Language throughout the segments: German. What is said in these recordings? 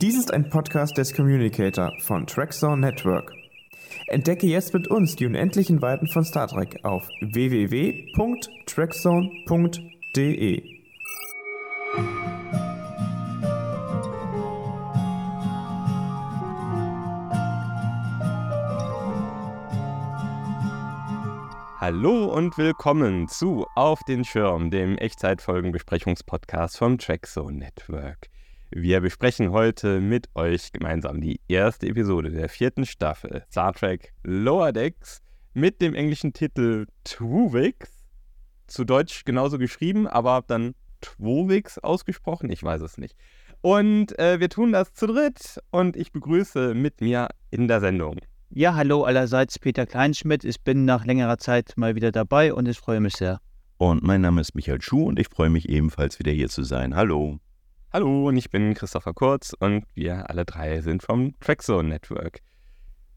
Dies ist ein Podcast des Communicator von Trackzone Network. Entdecke jetzt mit uns die unendlichen Weiten von Star Trek auf www.trackzone.de. Hallo und willkommen zu Auf den Schirm, dem Echtzeitfolgenbesprechungspodcast vom Trackzone Network. Wir besprechen heute mit euch gemeinsam die erste Episode der vierten Staffel Star Trek Lower Decks mit dem englischen Titel Twuvix. Zu Deutsch genauso geschrieben, aber dann Twovix ausgesprochen, ich weiß es nicht. Und äh, wir tun das zu dritt und ich begrüße mit mir in der Sendung. Ja, hallo allerseits, Peter Kleinschmidt. Ich bin nach längerer Zeit mal wieder dabei und ich freue mich sehr. Und mein Name ist Michael Schuh und ich freue mich ebenfalls wieder hier zu sein. Hallo. Hallo und ich bin Christopher Kurz und wir alle drei sind vom Trackzone Network.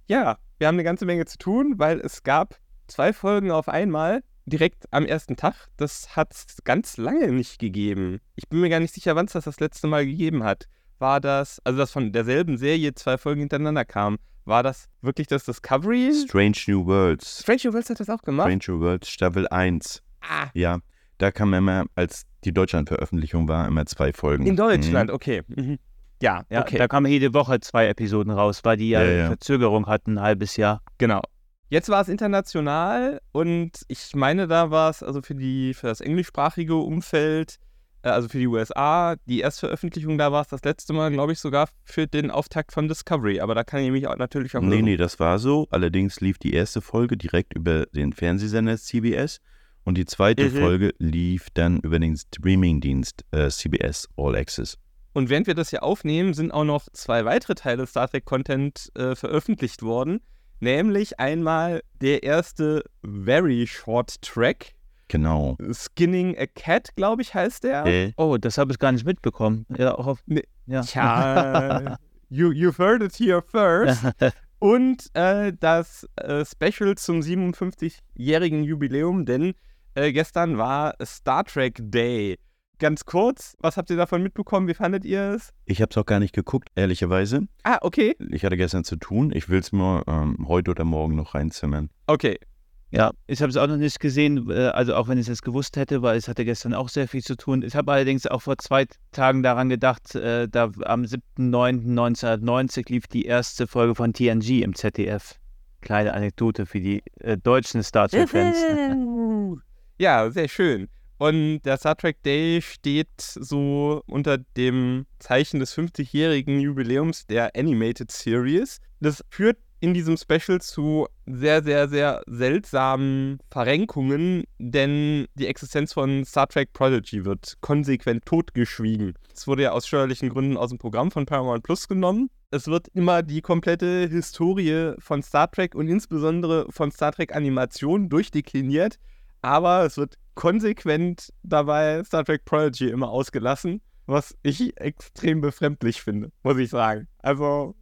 Ja, wir haben eine ganze Menge zu tun, weil es gab zwei Folgen auf einmal direkt am ersten Tag. Das hat es ganz lange nicht gegeben. Ich bin mir gar nicht sicher, wann es das das letzte Mal gegeben hat. War das, also dass von derselben Serie zwei Folgen hintereinander kamen, war das wirklich das Discovery? Strange New Worlds. Strange New Worlds hat das auch gemacht? Strange New Worlds Staffel 1. Ah, Ja, da kam immer, als die Deutschland-Veröffentlichung war, immer zwei Folgen. in Deutschland, okay. Mhm. Ja, Ja, okay. da kamen jede Woche zwei Episoden raus, weil die ja, Ja, ja. Verzögerung hatten, ein halbes Jahr. Genau. Jetzt war es international und ich meine, da war es also für, die, für das englischsprachige Umfeld, äh, also für die USA, die Erstveröffentlichung, da war es das letzte Mal, glaube ich, sogar für den Auftakt von Discovery. Aber da kann ich mich auch natürlich auch Nee, nee, das war so. Allerdings lief die erste Folge direkt über den Fernsehsender CBS und die zweite Mhm. Folge lief dann über den Streamingdienst äh, CBS All Access. Und während wir das hier aufnehmen, sind auch noch zwei weitere Teile Star Trek Content äh, veröffentlicht worden. Nämlich einmal der erste Very Short Track. Genau. Skinning a Cat, glaube ich, heißt der. Äh, Oh, das habe ich gar nicht mitbekommen. Ja, auch auf, Nee. ja. Tja, you, you've heard it here first. Und äh, das äh, Special zum 57-jährigen Jubiläum, denn äh, gestern war Star Trek Day. Ganz kurz, was habt ihr davon mitbekommen? Wie fandet ihr es? ich habe es auch gar nicht geguckt, ehrlicherweise. Ah, okay. Ich hatte gestern zu tun. Ich will es mir ähm, heute oder morgen noch reinzimmern. Okay. ja, ich habe es auch noch nicht gesehen, äh, also auch wenn ich es gewusst hätte, weil es hatte gestern auch sehr viel zu tun. Ich habe allerdings auch vor zwei Tagen daran gedacht, äh, da am 7.9.1990 lief die erste Folge von TNG im ZDF. Kleine Anekdote für die äh, deutschen Star Trek-Fans. Ja, sehr schön. Und der Star Trek Day steht so unter dem Zeichen des 50-jährigen Jubiläums der Animated Series. Das führt in diesem Special zu sehr, sehr, sehr seltsamen Verrenkungen, denn die Existenz von Star Trek Prodigy wird konsequent totgeschwiegen. Es wurde ja aus steuerlichen Gründen aus dem Programm von Paramount Plus genommen. Es wird immer die komplette Historie von Star Trek und insbesondere von Star Trek Animation durchdekliniert aber es wird konsequent dabei Star Trek Prodigy immer ausgelassen, was ich extrem befremdlich finde, muss ich sagen. Also,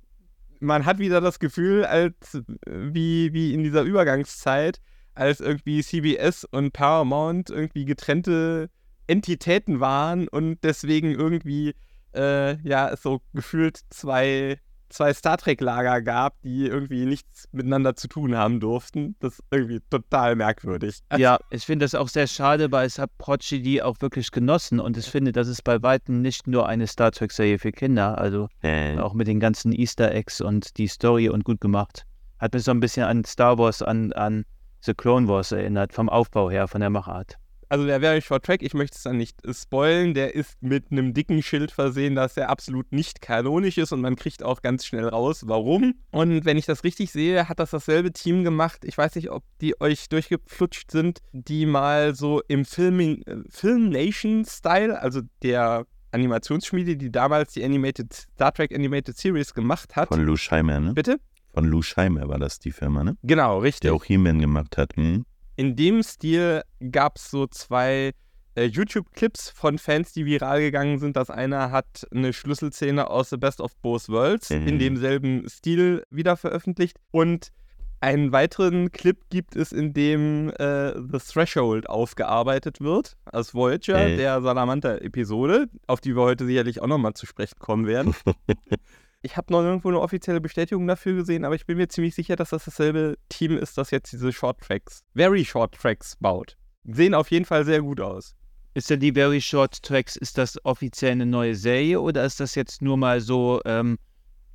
man hat wieder das Gefühl, als wie, wie in dieser Übergangszeit, als irgendwie CBS und Paramount irgendwie getrennte Entitäten waren und deswegen irgendwie, äh, ja, so gefühlt zwei zwei Star Trek-Lager gab, die irgendwie nichts miteinander zu tun haben durften. Das ist irgendwie total merkwürdig. Ja, ich finde das auch sehr schade, weil es hat Prodigy auch wirklich genossen und ich finde, das ist bei Weitem nicht nur eine Star Trek-Serie für Kinder, also Äh, auch mit den ganzen Easter Eggs und die Story und gut gemacht. Hat mich so ein bisschen an Star Wars, an, an The Clone Wars erinnert, vom Aufbau her, von der Machart. Also der Very Short Track, ich möchte es dann nicht äh, spoilen, der ist mit einem dicken Schild versehen, dass er absolut nicht kanonisch ist und man kriegt auch ganz schnell raus, warum. Und wenn ich das richtig sehe, hat das dasselbe Team gemacht. Ich weiß nicht, ob die euch durchgeflutscht sind, die mal so im Filming, äh, Film Nation Style, also der Animationsschmiede, die damals die Animated Star Trek Animated Series gemacht hat. von Lou Scheimer, ne? Bitte? Von Lou Scheimer war das die Firma, ne? Genau, richtig. Der auch He-Man gemacht hat. Hm? In dem Stil gab es so zwei äh, YouTube-Clips von Fans, die viral gegangen sind. Das eine hat eine Schlüsselszene aus The Best of Both Worlds Mhm. in demselben Stil wieder veröffentlicht. Und Einen weiteren Clip gibt es, in dem äh, The Threshold aufgearbeitet wird, als Voyager Ey. der Salamander-Episode, auf die wir heute sicherlich auch nochmal zu sprechen kommen werden. ich habe noch nirgendwo eine offizielle Bestätigung dafür gesehen, aber ich bin mir ziemlich sicher, dass das dasselbe Team ist, das jetzt diese Short Tracks, Very Short Tracks baut. Sehen auf jeden Fall sehr gut aus. Ist denn die Very Short Tracks, ist das offiziell eine neue Serie oder ist das jetzt nur mal so ähm,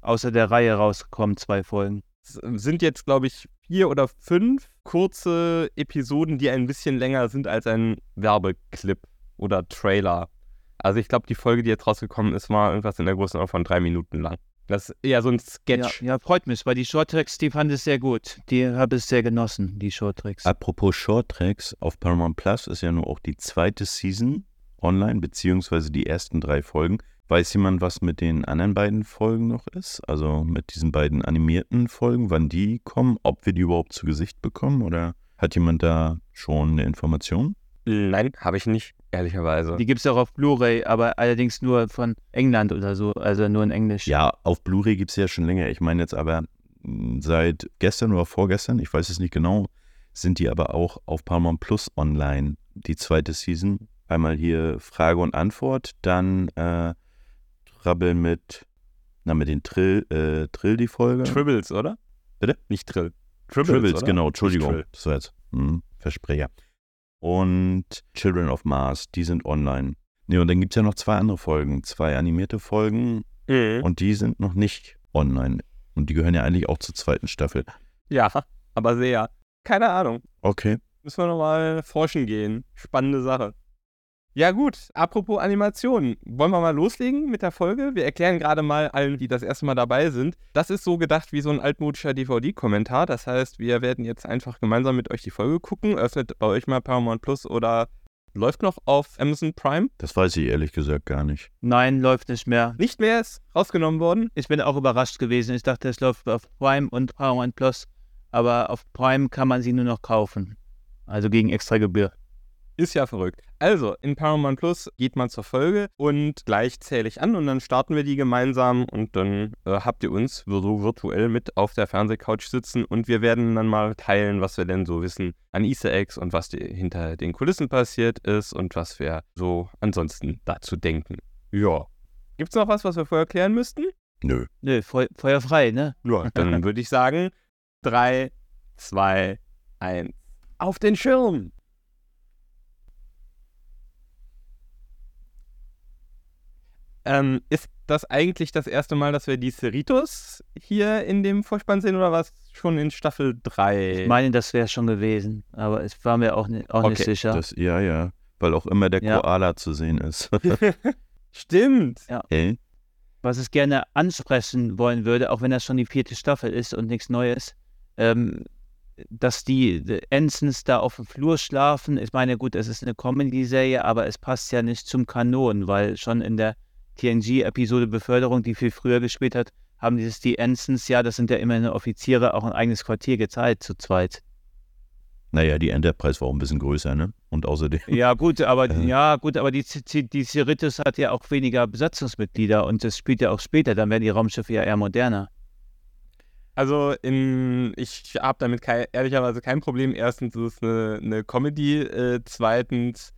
außer der Reihe rausgekommen, zwei Folgen? Es sind jetzt, glaube ich, vier oder fünf kurze Episoden, die ein bisschen länger sind als ein Werbeclip oder Trailer. Also ich glaube, die Folge, die jetzt rausgekommen ist, war irgendwas in der Größenordnung von drei Minuten lang. Das ist eher so ein Ja, Sketch. ja, freut mich, weil die Short Tracks, die fand ich sehr gut. Die habe ich sehr genossen, die Short Tracks. Apropos Short Tracks, auf Paramount Plus ist ja nur auch die zweite Season online, beziehungsweise die ersten drei Folgen. Weiß jemand, was mit den anderen beiden Folgen noch ist? Also mit diesen beiden animierten Folgen, wann die kommen, ob wir die überhaupt zu Gesicht bekommen oder hat jemand da schon eine Information? Nein, habe ich nicht, ehrlicherweise. Die gibt es auch auf Blu-ray, aber allerdings nur von England oder so, also nur in Englisch. Ja, auf Blu-ray gibt es ja schon länger. Ich meine jetzt aber mh, seit gestern oder vorgestern, ich weiß es nicht genau, sind die aber auch auf Paramount Plus online, die zweite Season. Einmal hier Frage und Antwort, dann äh, Trabbel mit, na mit den Trill, äh, Trill die Folge. Tribbles, oder? Bitte? Nicht Trill. Tribbles, oder? genau, Entschuldigung. Trill. Das war jetzt hm, Versprecher. Und Children of Mars, die sind online. Ne, und dann gibt es ja noch zwei andere Folgen, zwei animierte Folgen Mhm. und die sind noch nicht online. Und die gehören ja eigentlich auch zur zweiten Staffel. Ja, aber sehr. Keine Ahnung. Okay. Müssen wir nochmal forschen gehen. Spannende Sache. Ja gut, apropos Animation. Wollen wir mal loslegen mit der Folge? Wir erklären gerade mal allen, die das erste Mal dabei sind. Das ist so gedacht wie so ein altmodischer DVD-Kommentar. Das heißt, wir werden jetzt einfach gemeinsam mit euch die Folge gucken. Öffnet bei euch mal Paramount Plus oder läuft noch auf Amazon Prime. Das weiß ich ehrlich gesagt gar nicht. Nein, läuft nicht mehr. Nicht mehr ist rausgenommen worden. Ich bin auch überrascht gewesen. Ich dachte, es läuft auf Prime und Paramount Plus, aber auf Prime kann man sie nur noch kaufen. Also gegen extra Gebühr. Ist ja verrückt. Also, in Paramount Plus geht man zur Folge und gleich zähle ich an und dann starten wir die gemeinsam und dann äh, habt ihr uns so virtuell mit auf der Fernsehcouch sitzen und wir werden dann mal teilen, was wir denn so wissen an Easter Eggs und was die, hinter den Kulissen passiert ist und was wir so ansonsten dazu denken. Ja. Gibt's noch was, was wir vorher klären müssten? Nö. Nö, Feu Feuer frei, ne? Ja, dann würde ich sagen, 3, 2, 1. Auf den Schirm! Ähm, ist das eigentlich das erste Mal, dass wir die Cerritos hier in dem Vorspann sehen oder war es schon in Staffel 3? Ich meine, das wäre schon gewesen, aber ich war mir auch, ni auch nicht Okay, sicher. Das, ja, ja. Weil auch immer der Ja. Koala zu sehen ist. Stimmt. Hä? Was ich gerne ansprechen wollen würde, auch wenn das schon die vierte Staffel ist und nichts Neues, ähm, dass die Ensigns da auf dem Flur schlafen. Ich meine, gut, es ist eine Comedy-Serie, aber es passt ja nicht zum Kanon, weil schon in der TNG-Episode Beförderung, die viel früher gespielt hat, haben dieses die Ensigns, ja, das sind ja immerhin Offiziere, auch ein eigenes Quartier geteilt zu zweit. Naja, die Enterprise war auch ein bisschen größer, ne? Und außerdem. Ja, gut, aber Äh. ja, gut, aber die, die, die Cerritos hat ja auch weniger Besatzungsmitglieder und das spielt ja auch später, dann werden die Raumschiffe ja eher moderner. Also in, ich habe damit kei- ehrlicherweise kein Problem. Erstens ist es eine, eine Comedy, äh, zweitens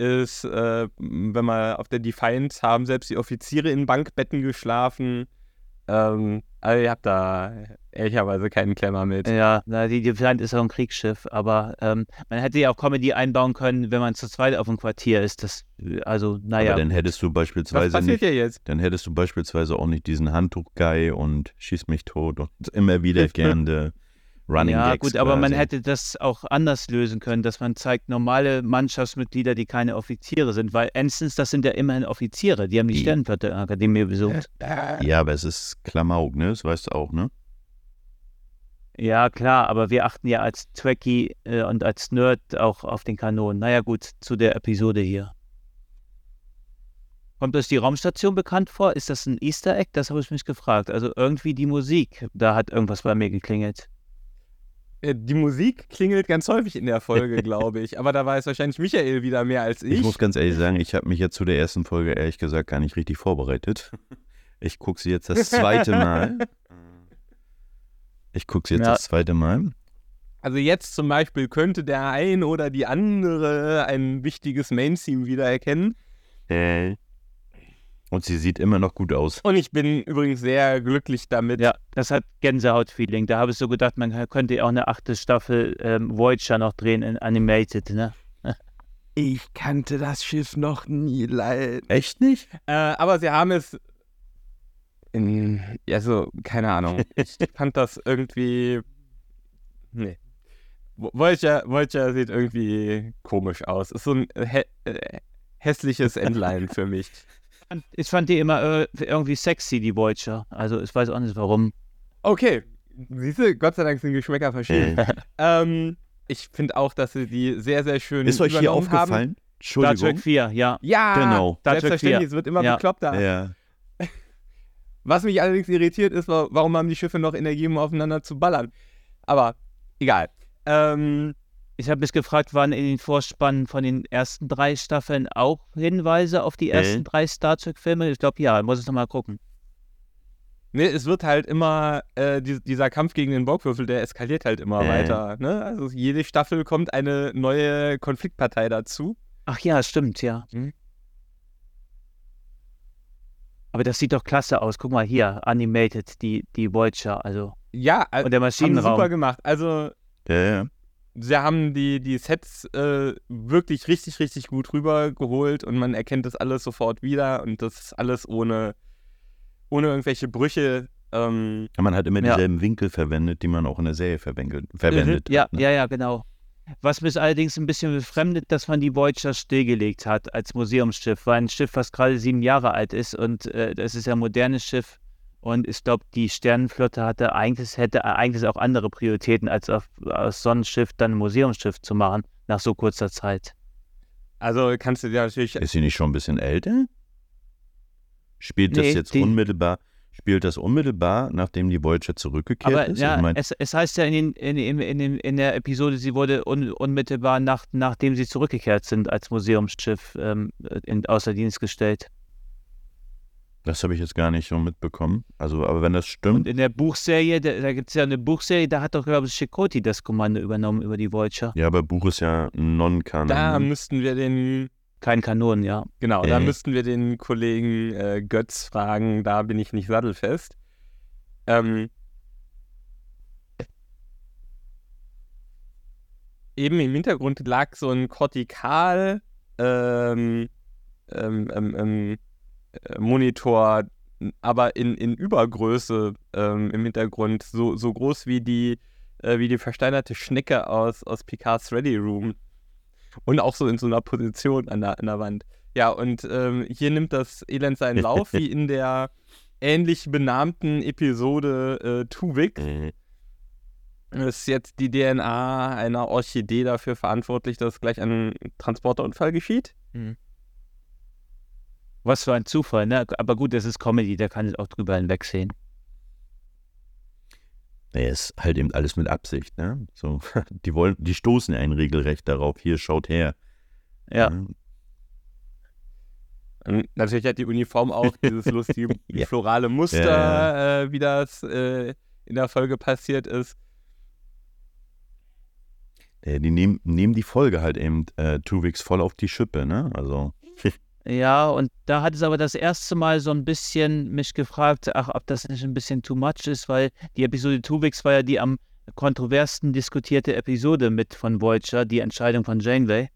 ist, äh, wenn man auf der Defiant haben selbst die Offiziere in Bankbetten geschlafen. Ähm, also ihr habt da ehrlicherweise keinen Klemmer mit. Ja, na, die Defiant ist auch ein Kriegsschiff, aber ähm, man hätte ja auch Comedy einbauen können, wenn man zu zweit auf dem Quartier ist. Das, also, naja. Aber dann hättest du Was beispielsweise passiert nicht, hier jetzt? dann hättest du beispielsweise auch nicht diesen Handtuch-Guy und schieß mich tot und immer wiederkehrende Running ja, Gags gut, aber man quasi. hätte das auch anders lösen können, dass man zeigt normale Mannschaftsmitglieder, die keine Offiziere sind, weil Ensigns, das sind ja immerhin Offiziere, die haben die Die- Sternenflotte-Akademie besucht. Ja, aber es ist Klamauk, ne? Das weißt du auch, ne? Ja, klar, aber wir achten ja als Trekkie äh, und als Nerd auch auf den Kanon. Naja, gut, zu der Episode hier. Kommt euch die Raumstation bekannt vor? Ist das ein Easter Egg? Das habe ich mich gefragt. Also irgendwie die Musik, da hat irgendwas bei mir geklingelt. Äh, Die Musik klingelt ganz häufig in der Folge, glaube ich. Aber da weiß wahrscheinlich Michael wieder mehr als ich. Ich muss ganz ehrlich sagen, ich habe mich jetzt zu der ersten Folge ehrlich gesagt gar nicht richtig vorbereitet. Ich gucke sie jetzt das zweite Mal. Ich gucke es jetzt Ja. das zweite Mal. Also jetzt zum Beispiel könnte der ein oder die andere ein wichtiges Main-Theme wiedererkennen. Äh. Und sie sieht immer noch gut aus. Und ich bin übrigens sehr glücklich damit. Ja, das hat Gänsehaut-Feeling. Da habe ich so gedacht, man könnte auch eine achte Staffel ähm, Voyager noch drehen in Animated, ne? Ich kannte das Schiff noch nie leid. Echt nicht? Äh, aber sie haben es. In, also, keine Ahnung. Ich fand das irgendwie. Nee. Vo- Voyager, Voyager sieht irgendwie komisch aus. Ist so ein hä äh, hässliches Endline für mich. Und Ich fand die immer äh, irgendwie sexy, die Voyager. Also ich weiß auch nicht warum. Okay. Siehst du, Gott sei Dank sind Geschmäcker verschieden. Äh. ähm, ich finde auch, dass sie die sehr, sehr schön Ist euch hier übernommen haben. aufgefallen? Star Trek Entschuldigung. 4, ja. Ja, Genau. Star selbstverständlich, 4. es wird immer Ja. bekloppter. Ja. Was mich allerdings irritiert ist, wa- warum haben die Schiffe noch Energie, um aufeinander zu ballern? Aber egal. Ähm, Ich habe mich gefragt, waren in den Vorspannen von den ersten drei Staffeln auch Hinweise auf die ersten drei Star Trek-Filme? Ich glaube, ja, muss ich nochmal gucken. ne, es wird halt immer, äh, die, dieser Kampf gegen den Borgwürfel, der eskaliert halt immer Äh. weiter. Ne? Also jede Staffel kommt eine neue Konfliktpartei dazu. Ach ja, stimmt, ja. Mhm. Aber das sieht doch klasse aus. Guck mal hier, Animated, die, die Voyager, also. Ja, äh, Und der haben Maschinenraum. super gemacht. Also Ja, ja. Sie haben die, die Sets äh, wirklich richtig, richtig gut rübergeholt und man erkennt das alles sofort wieder und das ist alles ohne, ohne irgendwelche Brüche. Ähm, Man hat immer Ja. dieselben Winkel verwendet, die man auch in der Serie verwendet, verwendet Ja, hat. Ne? ja, ja, genau. Was mich allerdings ein bisschen befremdet, dass man die Voyager stillgelegt hat als Museumsschiff, weil ein Schiff, was gerade sieben Jahre alt ist und äh, das ist ja ein modernes Schiff und ich glaube, die Sternenflotte hatte eigentlich, hätte eigentlich auch andere Prioritäten, als auf, aus Sonnenschiff dann ein Museumsschiff zu machen, nach so kurzer Zeit. also kannst du dir natürlich. Ist sie nicht schon ein bisschen älter? Spielt das Nee, jetzt die- unmittelbar, spielt das unmittelbar, nachdem die Voyager zurückgekehrt Aber ist? ja, ich mein, es, es heißt ja in, den, in, in, in, der Episode, sie wurde un, unmittelbar nach, nachdem sie zurückgekehrt sind als Museumsschiff ähm, in, außer Dienst gestellt. Das habe ich jetzt gar nicht so mitbekommen. Also, aber wenn das Und stimmt, in der Buchserie, da, da gibt es ja eine Buchserie, da hat doch, glaube ich, Chakoti das Kommando übernommen über die Voyager. ja, aber Buch ist ja non-kanon. Da müssten wir den. Kein Kanon, ja. Genau, da Äh. müssten wir den Kollegen äh, Götz fragen, da bin ich nicht sattelfest. Ähm, eben im Hintergrund lag so ein Kortikal ähm, ähm, ähm, ähm, äh, Monitor, aber in, in Übergröße ähm, im Hintergrund, so, so groß wie die, äh, wie die versteinerte Schnecke aus, aus Picards Ready Room. Und auch so in so einer Position an der, an der Wand. Ja, und ähm, hier nimmt das Elend seinen Lauf, wie in der ähnlich benannten Episode äh, Tuvik. Äh, Ist jetzt die DNA einer Orchidee dafür verantwortlich, dass gleich ein Transporterunfall geschieht? Was für ein Zufall, ne? Aber gut, das ist Comedy, der kann es auch drüber hinwegsehen. Nee, ist halt eben alles mit Absicht, ne? So, die wollen, die stoßen einen regelrecht darauf. Hier, schaut her. Ja. Ne? Und natürlich hat die Uniform auch dieses lustige Ja. florale Muster, Ja, Äh, wie das äh, in der Folge passiert ist. Die nehmen, nehmen die Folge halt eben äh, Tuvix voll auf die Schippe, ne? Also, Ja, und da hat es aber das erste Mal so ein bisschen mich gefragt, ach, ob das nicht ein bisschen too much ist, weil die Episode Tuvix war ja die am kontroversten diskutierte Episode mit von Voyager, die Entscheidung von Janeway.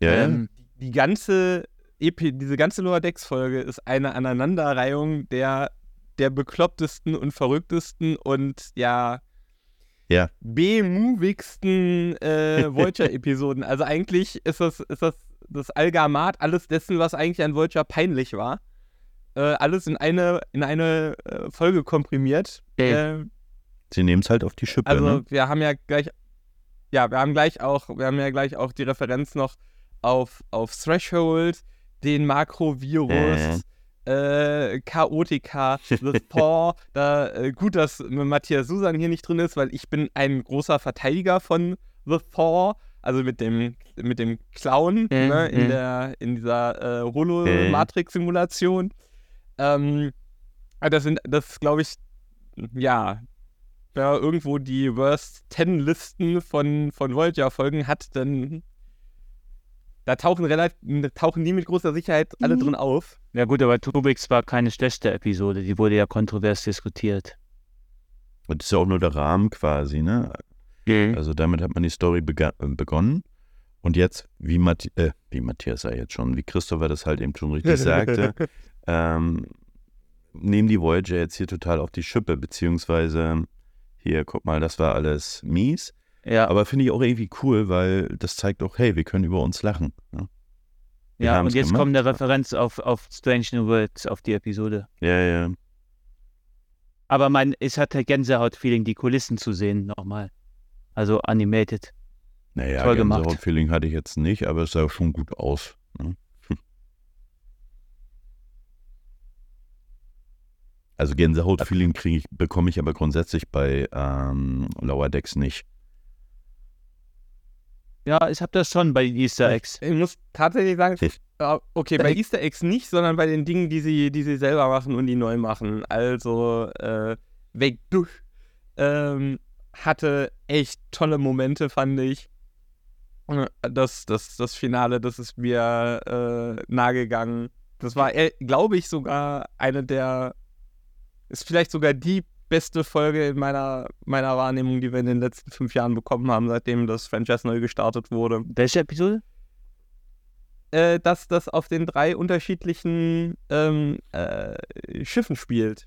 ja. Ähm, Die ganze Epi diese ganze Lower Decks Folge ist eine Aneinanderreihung der, der beklopptesten und verrücktesten und ja, Ja. B-movigsten äh, Voyager-Episoden. also eigentlich ist das, ist das das Algamat alles dessen, was eigentlich an Voyager peinlich war. Äh, alles in eine, in eine äh, Folge komprimiert. Äh, Sie nehmen es halt auf die Schippe, also ne? wir haben ja gleich, ja, wir haben gleich auch, wir haben ja gleich auch die Referenz noch auf, auf Threshold, den Makrovirus, äh, Chaotica, The Thaw. Da, äh, gut, dass Matthias Susan hier nicht drin ist, weil ich bin ein großer Verteidiger von The Thaw, also mit dem, mit dem Clown ne, in, mhm. der, in dieser äh, Holo-Matrix-Simulation. Ähm, das sind, das glaube ich, ja, wer irgendwo die Worst 10 Listen von, von Voyager-Folgen hat, dann da tauchen, relativ, tauchen die mit großer Sicherheit alle Mhm. drin auf. Ja gut, aber Tubix war keine schlechte Episode, die wurde ja kontrovers diskutiert. Und das ist ja auch nur der Rahmen quasi, ne? Also damit hat man die Story äh, begonnen. Und jetzt, wie, Mathi äh, wie Matthias sei jetzt schon, wie Christopher das halt eben schon richtig sagte, ähm, nehmen die Voyager jetzt hier total auf die Schippe, beziehungsweise hier, guck mal, das war alles mies. Ja, Aber finde ich auch irgendwie cool, weil das zeigt auch, hey, wir können über uns lachen. Ne? ja und jetzt gemacht. kommt eine Referenz auf, auf Strange New Worlds, auf die Episode. Ja, ja. Aber mein, es hatte Gänsehaut-Feeling, die Kulissen zu sehen nochmal. Also animated. Naja, Toll gemacht. Gänsehaut-Feeling hatte ich jetzt nicht, aber es sah schon gut aus. Ne? Also Gänsehaut-Feeling kriege ich, bekomme ich aber grundsätzlich bei ähm, Lower Decks nicht. Ja, ich habe das schon bei Easter Eggs. Ich muss tatsächlich sagen, Ich- okay, bei Ich- Easter Eggs nicht, sondern bei den Dingen, die sie, die sie selber machen und die neu machen. Also, äh, Weg durch ähm, hatte echt tolle Momente, fand ich. Äh, Das, das, das Finale, das ist mir äh, nahegegangen. Das war, glaube ich, sogar eine der, ist vielleicht sogar die beste Folge in meiner, meiner Wahrnehmung, die wir in den letzten fünf Jahren bekommen haben, seitdem das Franchise neu gestartet wurde Welche Episode? äh, dass das auf den drei unterschiedlichen ähm, äh, Schiffen spielt.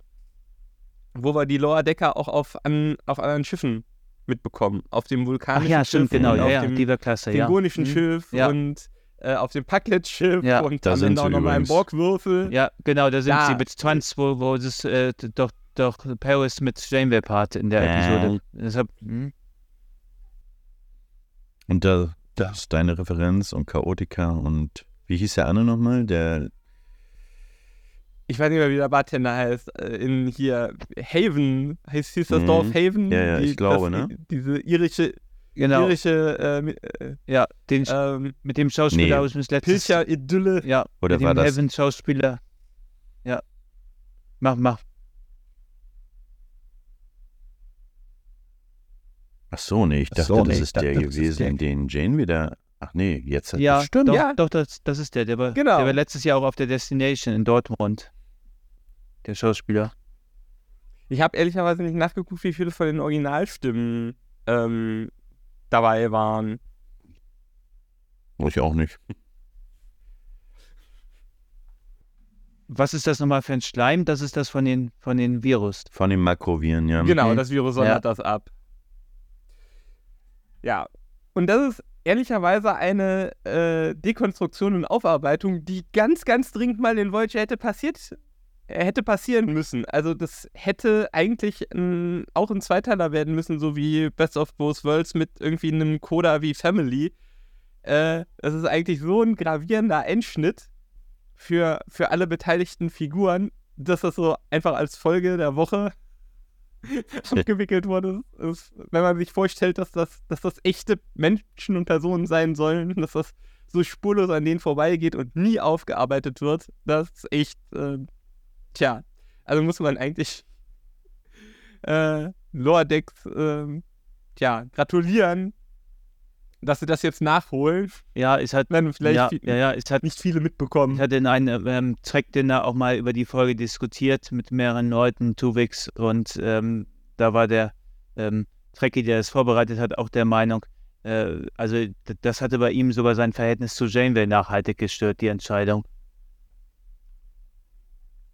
Wo wir die Lower Decker auch auf, an, auf anderen Schiffen mitbekommen. Auf dem Ach vulkanischen ja, stimmt, Schiff genau. und Ja, auf ja, dem die war klasse, ja. klingonischen Mhm. Schiff Ja. und äh, auf dem Packlet-Schiff Ja. und Da sind auch nochmal ein übrigens. Borgwürfel. Ja, genau, da sind Ja. sie mit Trans, wo, wo das äh, doch, doch Paris mit Janeway Part in der Äh. Episode. Deshalb, hm. Und da, das ist deine Referenz und Chaotica und wie hieß der andere nochmal? Der, Ich weiß nicht mehr, wie der Bartender heißt. Äh, in hier Haven, heißt hieß das Mhm. Dorf Haven? Ja, ja, ich glaube, ne? Diese irische, genau, irische äh, äh, ja, den, ähm, mit dem Schauspieler Nee. aus dem letzten Pilcher-Idylle. Ja, Oder mit war dem das- Heaven-Schauspieler. Ja. Mach, mach. ach so, nee, ich Ach dachte, so, das nee, ist ich der das ist gewesen, der. den Jane wieder, ach nee, jetzt hat Ja, stimmt. doch, Ja. doch das, das ist der. Der war, Genau. der war letztes Jahr auch auf der Destination in Dortmund. Der Schauspieler. Ich habe ehrlicherweise nicht nachgeguckt, wie viele von den Originalstimmen ähm, dabei waren. Ich auch nicht. Was ist das nochmal für ein Schleim? Das ist das von den, von den Virus. Von den Makroviren, ja. Genau, das Virus sondert Ja. das ab. Ja. Und das ist ehrlicherweise eine äh, Dekonstruktion und Aufarbeitung, die ganz, ganz dringend mal in Voyager hätte passiert, hätte passieren müssen. Also das hätte eigentlich ein, auch ein Zweiteiler werden müssen, so wie Best of Both Worlds mit irgendwie einem Coda wie Family. Äh, das ist eigentlich so ein gravierender Endschnitt für, für alle beteiligten Figuren, dass das so einfach als Folge der Woche abgewickelt wurde. Ist, wenn man sich vorstellt, dass das, dass das echte Menschen und Personen sein sollen, dass das so spurlos an denen vorbeigeht und nie aufgearbeitet wird, das ist echt, äh, tja, also muss man eigentlich äh, Lower Decks, ähm, tja, gratulieren, dass sie das jetzt nachholen. Ja, es hat, Werden vielleicht ja, viel- ja, ja, hat, nicht viele mitbekommen. ich hatte in einem ähm, Track-Dinner auch mal über die Folge diskutiert mit mehreren Leuten, Tuvix, und ähm, da war der ähm, Trekkie, der es vorbereitet hat, auch der Meinung, äh, also das hatte bei ihm sogar sein Verhältnis zu Janeway nachhaltig gestört, die Entscheidung.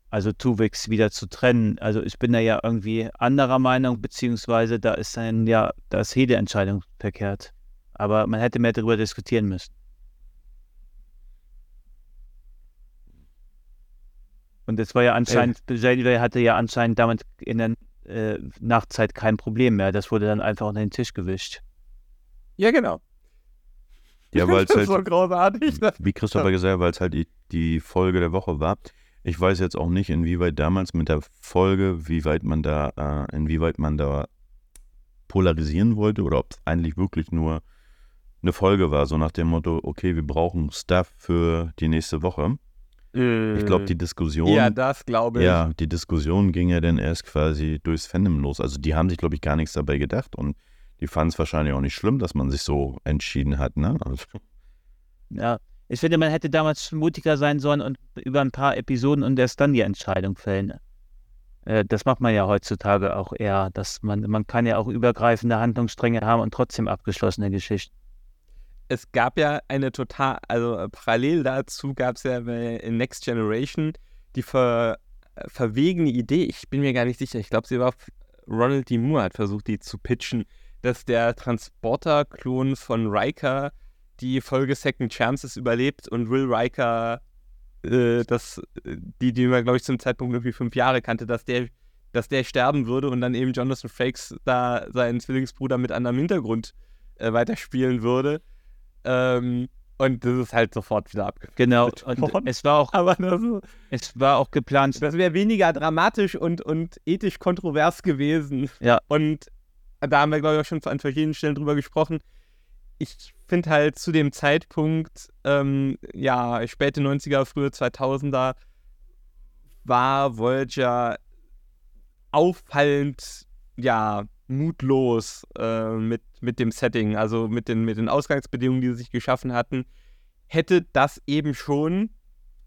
Also Tuvix wieder zu trennen. Also ich bin da ja irgendwie anderer Meinung, beziehungsweise da ist dann ja, da ist jede Entscheidung verkehrt. Aber man hätte mehr darüber diskutieren müssen. Und es war ja anscheinend, Janeway hatte ja anscheinend damit in der äh, Nachtzeit kein Problem mehr. Das wurde dann einfach unter den Tisch gewischt. Ja, genau. Ja, weil es das ist so halt, großartig. Das, wie Christopher gesagt hat, weil es halt die, die Folge der Woche war. Ich weiß jetzt auch nicht, inwieweit damals mit der Folge, wie weit man da, äh, inwieweit man da polarisieren wollte oder ob es eigentlich wirklich nur eine Folge war, so nach dem Motto, okay, wir brauchen Stuff für die nächste Woche. Ich glaube, die Diskussion. Ja, das glaube ich. Ja, die Diskussion ging ja dann erst quasi durchs Fandom los. Also die haben sich, glaube ich, gar nichts dabei gedacht und die fanden es wahrscheinlich auch nicht schlimm, dass man sich so entschieden hat, ne? Also, Ja, ich finde, man hätte damals mutiger sein sollen und über ein paar Episoden und erst dann die Entscheidung fällen. Äh, Das macht man ja heutzutage auch eher, dass man, man kann ja auch übergreifende Handlungsstränge haben und trotzdem abgeschlossene Geschichten. es gab ja eine total, also äh, parallel dazu gab es ja in Next Generation die ver, äh, verwegene Idee, ich bin mir gar nicht sicher, ich glaube, sie war, f- Ronald D. Moore hat versucht, die zu pitchen, dass der Transporter-Klon von Riker die Folge Second Chances überlebt und Will Riker, äh, das, die, die man, glaube ich, zum Zeitpunkt irgendwie fünf Jahre kannte, dass der, dass der sterben würde und dann eben Jonathan Frakes da seinen Zwillingsbruder mit anderem Hintergrund äh, weiterspielen würde. Ähm, und das ist halt sofort wieder abgefallen. Genau, und es war auch, Aber das, es war auch geplant, das wäre weniger dramatisch und, und ethisch kontrovers gewesen. Ja. Und da haben wir, glaube ich, auch schon an verschiedenen Stellen drüber gesprochen. Ich finde halt zu dem Zeitpunkt, ähm, ja, späte 90er, frühe 2000er, war Voyager auffallend, ja, mutlos äh, mit, mit dem Setting, also mit den, mit den Ausgangsbedingungen, die sie sich geschaffen hatten. Hätte das eben schon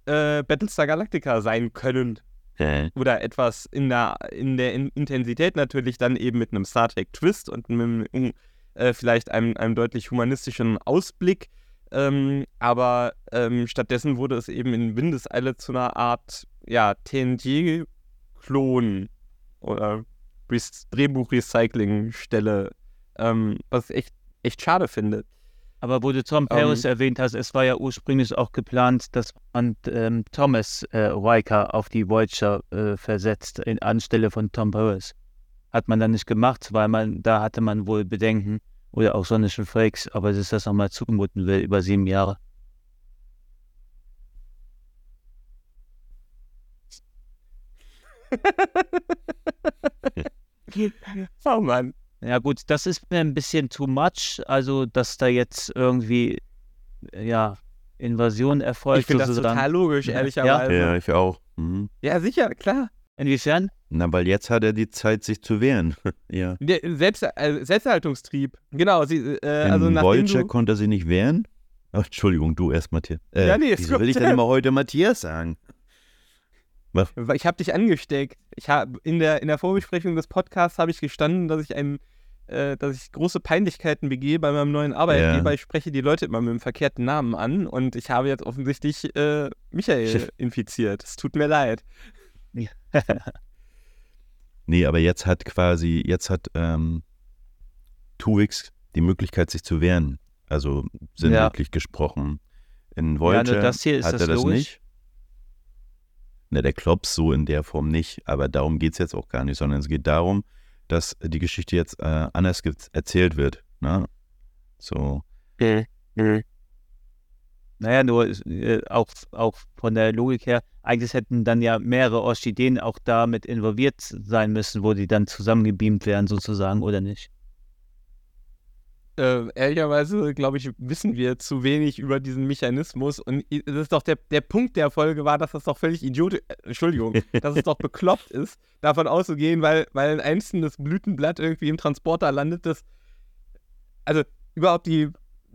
äh, Battlestar Galactica sein können äh, oder etwas in der, in der In Intensität natürlich dann eben mit einem Star Trek Twist und mit einem, äh, vielleicht einem, einem deutlich humanistischen Ausblick. Ähm, aber ähm, stattdessen wurde es eben in Windeseile zu einer Art ja, TNG-Klon oder Drehbuch-Recycling-Stelle, ähm, was ich echt, echt schade finde. aber wo du Tom Paris erwähnt hast, es war ja ursprünglich auch geplant, dass man ähm, Thomas äh, Riker auf die Voyager äh, versetzt, in, anstelle von Tom Paris. Hat man dann nicht gemacht, weil man, da hatte man wohl Bedenken, oder auch Sonnischen Frakes, aber dass das nochmal zumuten will, über sieben Jahre. Oh Mann. Ja gut, das ist mir ein bisschen too much, also dass da jetzt irgendwie, ja, Invasion erfolgt Ich finde das total logisch, Ja. ehrlicherweise. ja, Ja, ich auch. Mhm. sicher, klar. Inwiefern? Na, weil jetzt hat er die Zeit, sich zu wehren. ja. Der Selbst, äh, Selbsterhaltungstrieb. Genau, sie, äh, In also Voyager du, konnte er sich nicht wehren. Ach, Entschuldigung, du erst, Matthias. Äh, Ja, nee, wieso will ich denn immer heute Matthias sagen? Ich habe dich angesteckt. Ich habe in der, in der Vorbesprechung des Podcasts habe ich gestanden, dass ich ein, äh, dass ich große Peinlichkeiten begehe bei meinem neuen Arbeitgeber. Ja. Ich spreche die Leute immer mit dem verkehrten Namen an und ich habe jetzt offensichtlich äh, Michael infiziert. Es tut mir leid. Nee, aber jetzt hat quasi, jetzt hat ähm, Tuvix die Möglichkeit, sich zu wehren. Also sinnbildlich gesprochen. In Voyager nur das hier ist hat das er das logisch. nicht. Ne, der Klops so in der Form nicht, aber darum geht es jetzt auch gar nicht, sondern es geht darum, dass die Geschichte jetzt äh, anders erzählt wird. Ne? So, Naja, nur äh, auch, auch von der Logik her, eigentlich hätten dann ja mehrere Orchideen auch da mit involviert sein müssen, wo die dann zusammengebeamt werden sozusagen, oder nicht? Äh, ehrlicherweise, glaube ich, wissen wir zu wenig über diesen Mechanismus. Und das ist doch der, der Punkt der Folge war, dass das doch völlig idiotisch, äh, Entschuldigung, dass es doch bekloppt ist, davon auszugehen, weil, weil ein einzelnes Blütenblatt irgendwie im Transporter landet, das, also überhaupt die,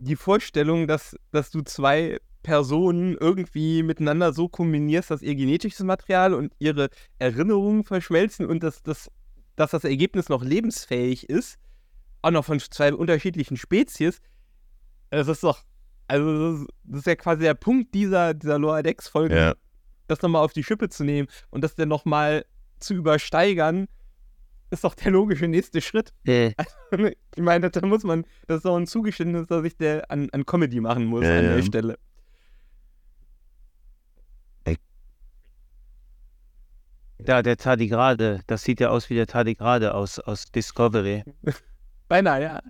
die Vorstellung, dass, dass du zwei Personen irgendwie miteinander so kombinierst, dass ihr genetisches Material und ihre Erinnerungen verschmelzen und dass, dass, dass das Ergebnis noch lebensfähig ist, auch noch von zwei unterschiedlichen Spezies. Das ist doch, also das ist, das ist ja quasi der Punkt dieser, dieser Lower Decks-Folge, ja. das nochmal auf die Schippe zu nehmen und das dann nochmal zu übersteigern, ist doch der logische nächste Schritt. Ich meine, da muss man, das ist doch ein Zugeständnis, dass ich der an, an Comedy machen muss Ja, an ja. der Stelle. Ja, der Tardigrade, das sieht ja aus wie der Tardigrade aus, aus Discovery. Beinahe, ja.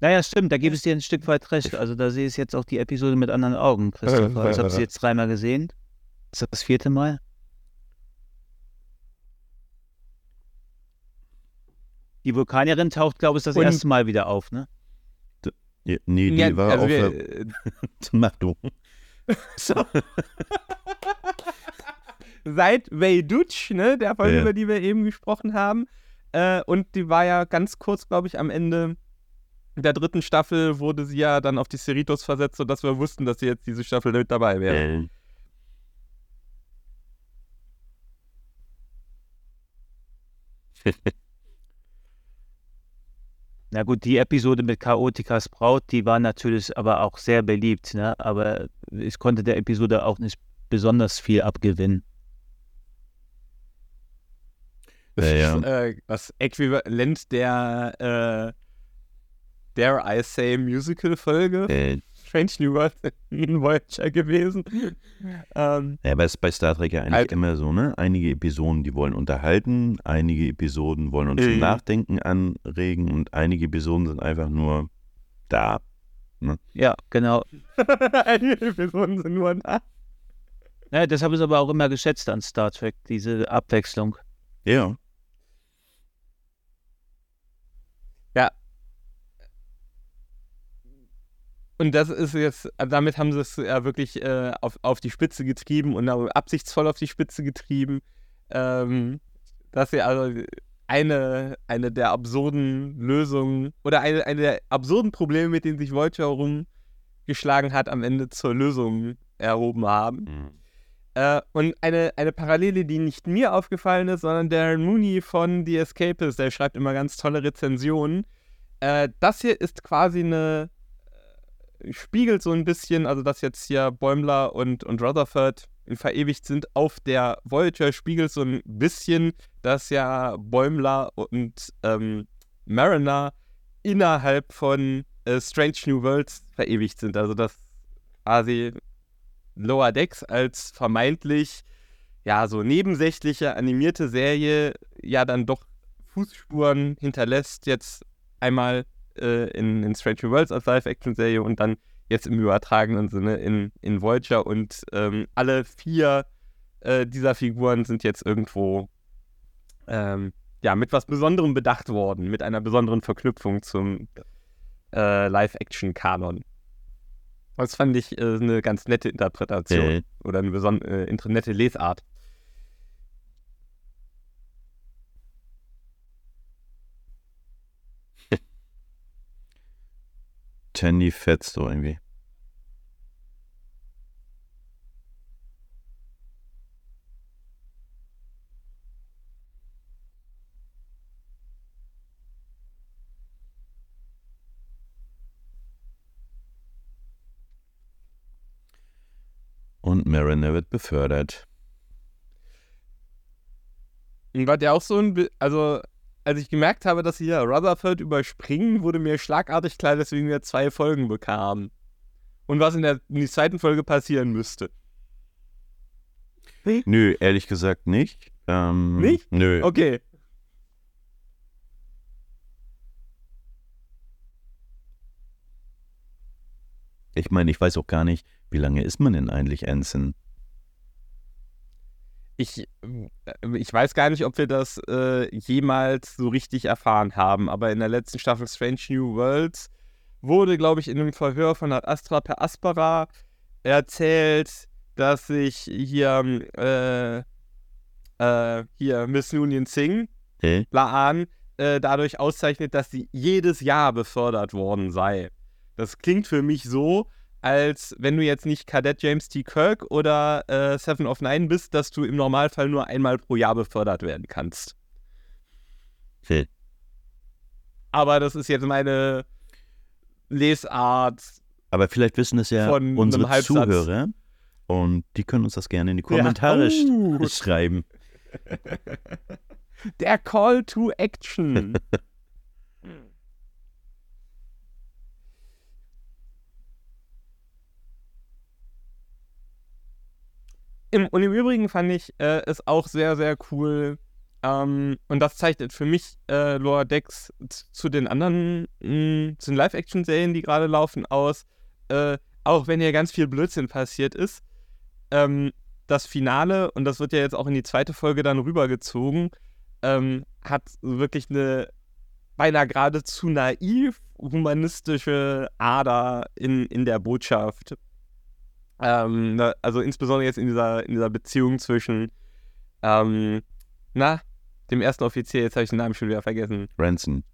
Naja, stimmt, da gibt es dir ein Stück weit recht. Also da sehe ich jetzt auch die Episode mit anderen Augen, Christopher. Ich habe sie jetzt dreimal gesehen. Ist das das vierte Mal? Die Vulkanierin taucht, glaube ich, das Und- erste Mal wieder auf, ne? Ja, Nee, die ja war also auf wir, der, Mach du. so. Seit Wei Dutch, ne, der Folge, Ja. über die wir eben gesprochen haben. Äh, und die war ja ganz kurz, glaube ich, am Ende der dritten Staffel wurde sie ja dann auf die Cerritos versetzt, sodass wir wussten, dass sie jetzt diese Staffel mit dabei wäre. Äh, Na gut, die Episode mit Chaotikas Braut, die war natürlich aber auch sehr beliebt, ne? aber ich konnte der Episode auch nicht besonders viel abgewinnen. Das Ja, ja. ist äh, das Äquivalent der, äh, Dare I Say Musical-Folge. äh, Strange New World in Voyager gewesen. ähm, Ja, aber es ist bei Star Trek ja eigentlich Halt. immer so, ne? Einige Episoden, die wollen unterhalten, einige Episoden wollen uns zum Mhm. Nachdenken anregen und einige Episoden sind einfach nur da. Ja, genau. einige Episoden sind nur da. Ja, das habe ich aber auch immer geschätzt an Star Trek, diese Abwechslung. Ja. Und das ist jetzt, damit haben sie es ja wirklich äh, auf, auf die Spitze getrieben und absichtsvoll auf die Spitze getrieben. Ähm, dass sie also eine, eine der absurden Lösungen oder eine, eine der absurden Probleme, mit denen sich Voyager rumgeschlagen hat, am Ende zur Lösung erhoben haben. Mhm. Äh, und eine, eine Parallele, die nicht mir aufgefallen ist, sondern Darren Mooney von The Escapist, der schreibt immer ganz tolle Rezensionen. Äh, das hier ist quasi eine, spiegelt so ein bisschen, also dass jetzt hier Bäumler und, und Rutherford verewigt sind auf der Voyager, spiegelt so ein bisschen, dass ja Bäumler und ähm, Mariner innerhalb von äh, Strange New Worlds verewigt sind. Also dass quasi Lower Decks als vermeintlich ja so nebensächliche animierte Serie ja dann doch Fußspuren hinterlässt. Jetzt einmal äh, in, in Strange New Worlds als Live-Action-Serie und dann jetzt im übertragenen Sinne in, in Voyager. Und ähm, alle vier äh, dieser Figuren sind jetzt irgendwo ähm, ja, mit was Besonderem bedacht worden, mit einer besonderen Verknüpfung zum äh, Live-Action-Kanon. Das fand ich äh, eine ganz nette Interpretation Äh, oder eine beson äh, nette Lesart. Tandy fetzt so irgendwie. Und Mariner wird befördert. War der auch so ein, also als ich gemerkt habe, dass sie hier Rutherford überspringen, wurde mir schlagartig klar, dass wir zwei Folgen bekamen. Und was in der, in der zweiten Folge passieren müsste. Nö, ehrlich gesagt nicht. Ähm, Nicht? Nö. Okay. Ich meine, ich weiß auch gar nicht, wie lange ist man denn eigentlich Ensign? Ich, äh, ich weiß gar nicht, ob wir das äh, jemals so richtig erfahren haben, aber in der letzten Staffel Strange New Worlds wurde, glaube ich, in einem Verhör von Ad Astra per Aspera erzählt, dass sich hier, äh, äh, hier Miss Noonien Singh, Hä? Laan, äh, dadurch auszeichnet, dass sie jedes Jahr befördert worden sei. Das klingt für mich so, als wenn du jetzt nicht Kadett James T. Kirk oder äh, Seven of Nine bist, dass du im Normalfall nur einmal pro Jahr befördert werden kannst. Hä? Aber das ist jetzt meine Lesart. Aber vielleicht wissen es ja unsere. Zuhörer und die können uns das gerne in die Kommentare Ja. Uh. schreiben. Der Call to Action. Im, und im Übrigen fand ich äh, es auch sehr, sehr cool. Ähm, und das zeichnet für mich äh, Lower Decks zu den anderen, mh, zu den Live-Action-Serien, die gerade laufen, aus. Äh, auch wenn hier ganz viel Blödsinn passiert ist. Ähm, das Finale, und das wird ja jetzt auch in die zweite Folge dann rübergezogen, ähm, hat wirklich eine beinahe geradezu naiv humanistische Ader in, in der Botschaft. Ähm, also insbesondere jetzt in dieser, in dieser Beziehung zwischen, ähm, na, dem ersten Offizier, jetzt habe ich den Namen schon wieder vergessen. Ransom.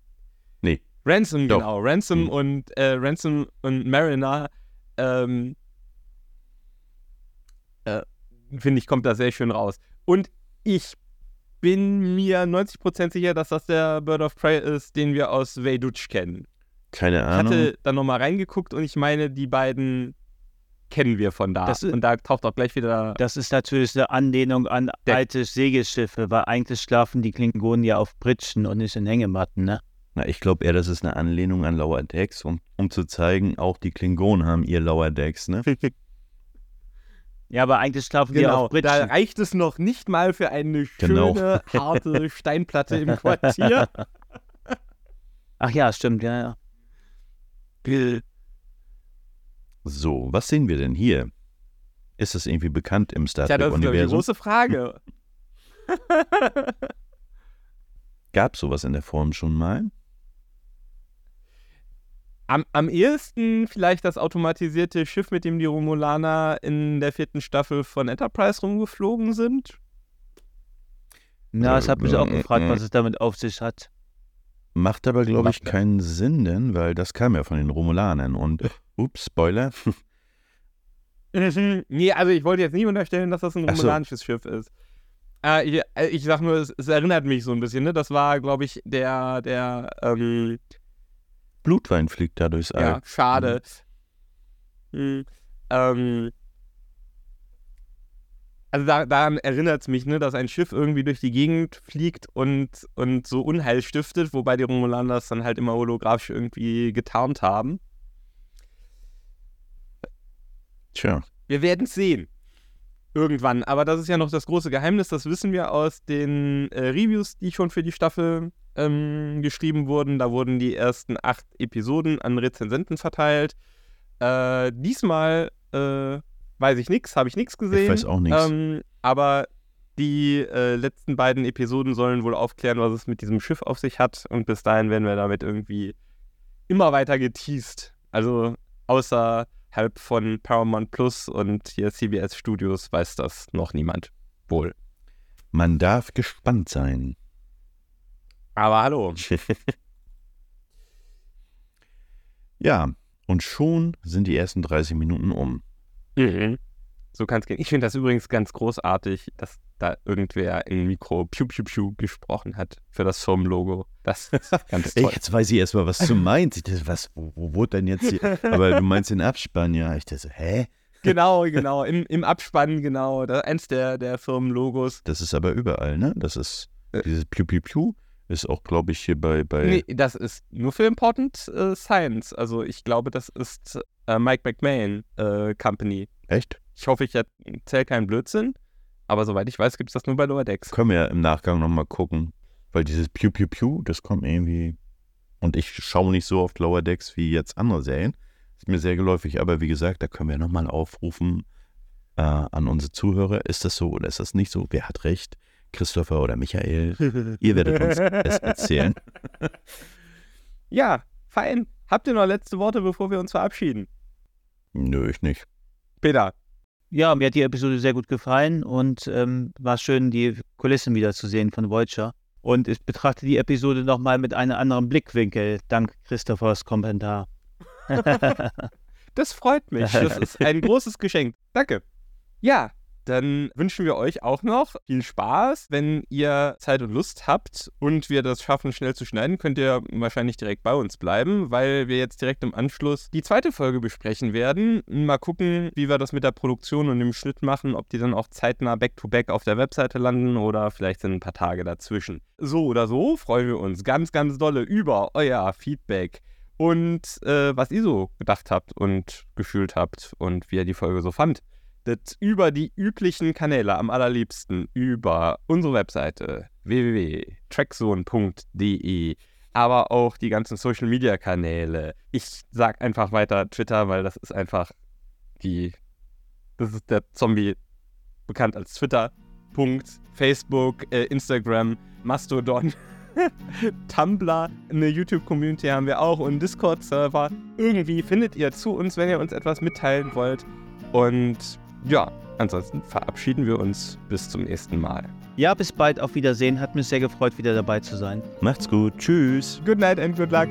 Nee. Ransom, Doch. genau. Ransom Hm. und äh, Ransom und Mariner, ähm, äh, finde ich, kommt da sehr schön raus. Und ich bin mir 90% sicher, dass das der Bird of Prey ist, den wir aus Veidutsch kennen. Keine Ich Ahnung. hatte dann nochmal reingeguckt und ich meine, die beiden kennen wir von da. Das ist- und da taucht auch gleich wieder. Das ist natürlich eine Anlehnung an Der- alte Segelschiffe, weil eigentlich schlafen die Klingonen ja auf Britschen und nicht in Hängematten, ne? Na, ich glaube eher, das ist eine Anlehnung an Lower Decks, um, um zu zeigen, auch die Klingonen haben ihr Lower Decks, ne? Ja, aber eigentlich schlafen die Genau, auf da Britschen. reicht es noch nicht mal für eine Genau. schöne, harte Steinplatte im Quartier. Ach ja, stimmt, ja, ja. So, was sehen wir denn hier? Ist das irgendwie bekannt im Star Tja, das ist die Trek-Universum? große Frage. Gab sowas in der Form schon mal? Am, am ehesten vielleicht das automatisierte Schiff, mit dem die Romulaner in der vierten Staffel von Enterprise rumgeflogen sind. Na, das hat mich auch Äh, gefragt, äh, was es damit auf sich hat. Macht aber, glaube ich, keinen Sinn, denn, weil das kam ja von den Romulanern und, ups, Spoiler, nee, also ich wollte jetzt nicht unterstellen, dass das ein Ach so. romulanisches Schiff ist. Äh, ich, äh, ich sag nur, es, es erinnert mich so ein bisschen, ne? Das war, glaube ich, der, der, ähm, Blutwein fliegt da durchs All. ja, schade. Hm, ähm, also da, daran erinnert es mich, ne, dass ein Schiff irgendwie durch die Gegend fliegt und, und so Unheil stiftet, wobei die Romulaner das dann halt immer holographisch irgendwie getarnt haben. Tja, Wir werden es sehen. Irgendwann. Aber das ist ja noch das große Geheimnis. Das wissen wir aus den äh, Reviews, die schon für die Staffel ähm, geschrieben wurden. Da wurden die ersten acht Episoden an Rezensenten verteilt. Äh, diesmal äh, weiß ich nichts, habe ich nichts gesehen. ich weiß auch nichts. Ähm, aber die äh, letzten beiden Episoden sollen wohl aufklären, was es mit diesem Schiff auf sich hat. Und bis dahin werden wir damit irgendwie immer weiter geteased. Also außerhalb von Paramount Plus und hier CBS Studios weiß das noch niemand. Wohl. Man darf gespannt sein. Aber hallo. Ja, und schon sind die ersten 30 Minuten um. Mhm. So kann es gehen. Ich finde das übrigens ganz großartig, dass da irgendwer im Mikro Piu Piu Piu gesprochen hat für das Firmenlogo. Das ist ganz Ey, toll. jetzt weiß ich erstmal, was du meinst. Ich dachte, was, wo, wo wurde denn jetzt hier? Aber du meinst den Abspann, ja. Ich dachte, so, hä? genau, genau. Im, Im Abspann, genau. Das, eins der, der Firmenlogos. Das ist aber überall, ne? Das ist, Äh. dieses Piu Piu Piu ist auch, glaube ich, hier bei, bei Nee, das ist nur für Important äh, Science. Also ich glaube, das ist äh, Mike McMahon äh, Company. echt? Ich hoffe, ich erzähle keinen Blödsinn. Aber soweit ich weiß, gibt es das nur bei Lower Decks. Können wir ja im Nachgang nochmal gucken. Weil dieses Piu Piu Piu, das kommt irgendwie. Und ich schaue nicht so oft Lower Decks wie jetzt andere Serien. Ist mir sehr geläufig. Aber wie gesagt, da können wir nochmal aufrufen äh, an unsere Zuhörer. Ist das so oder ist das nicht so? Wer hat recht? Christopher oder Michael? Ihr werdet uns es erzählen. Ja, fein. Habt ihr noch letzte Worte, bevor wir uns verabschieden? Nö, ich nicht. Peter. Ja, mir hat die Episode sehr gut gefallen und ähm, war schön, die Kulissen wiederzusehen von Voyager. Und ich betrachte die Episode nochmal mit einem anderen Blickwinkel, dank Christophers Kommentar. Das freut mich. Das ist ein großes Geschenk. Danke. Ja, dann wünschen wir euch auch noch viel Spaß. Wenn ihr Zeit und Lust habt und wir das schaffen, schnell zu schneiden, könnt ihr wahrscheinlich direkt bei uns bleiben, weil wir jetzt direkt im Anschluss die zweite Folge besprechen werden. Mal gucken, wie wir das mit der Produktion und dem Schnitt machen, ob die dann auch zeitnah back-to-back auf der Webseite landen oder vielleicht sind ein paar Tage dazwischen. So oder so freuen wir uns ganz, ganz dolle über euer Feedback und äh, was ihr so gedacht habt und gefühlt habt und wie ihr die Folge so fand. Das über die üblichen Kanäle am allerliebsten über unsere Webseite www.trackzone.de, aber auch die ganzen Social Media Kanäle. Ich sag einfach weiter Twitter, weil das ist einfach die, das ist der Zombie bekannt als Twitter. Punkt, Facebook, äh, Instagram, Mastodon. Tumblr, eine YouTube-Community haben wir auch und Discord-Server. Irgendwie findet ihr zu uns, wenn ihr uns etwas mitteilen wollt. Und ja, ansonsten verabschieden wir uns bis zum nächsten Mal. Ja, bis bald, auf Wiedersehen. Hat mich sehr gefreut, wieder dabei zu sein. Macht's gut. Tschüss. Good night and good luck.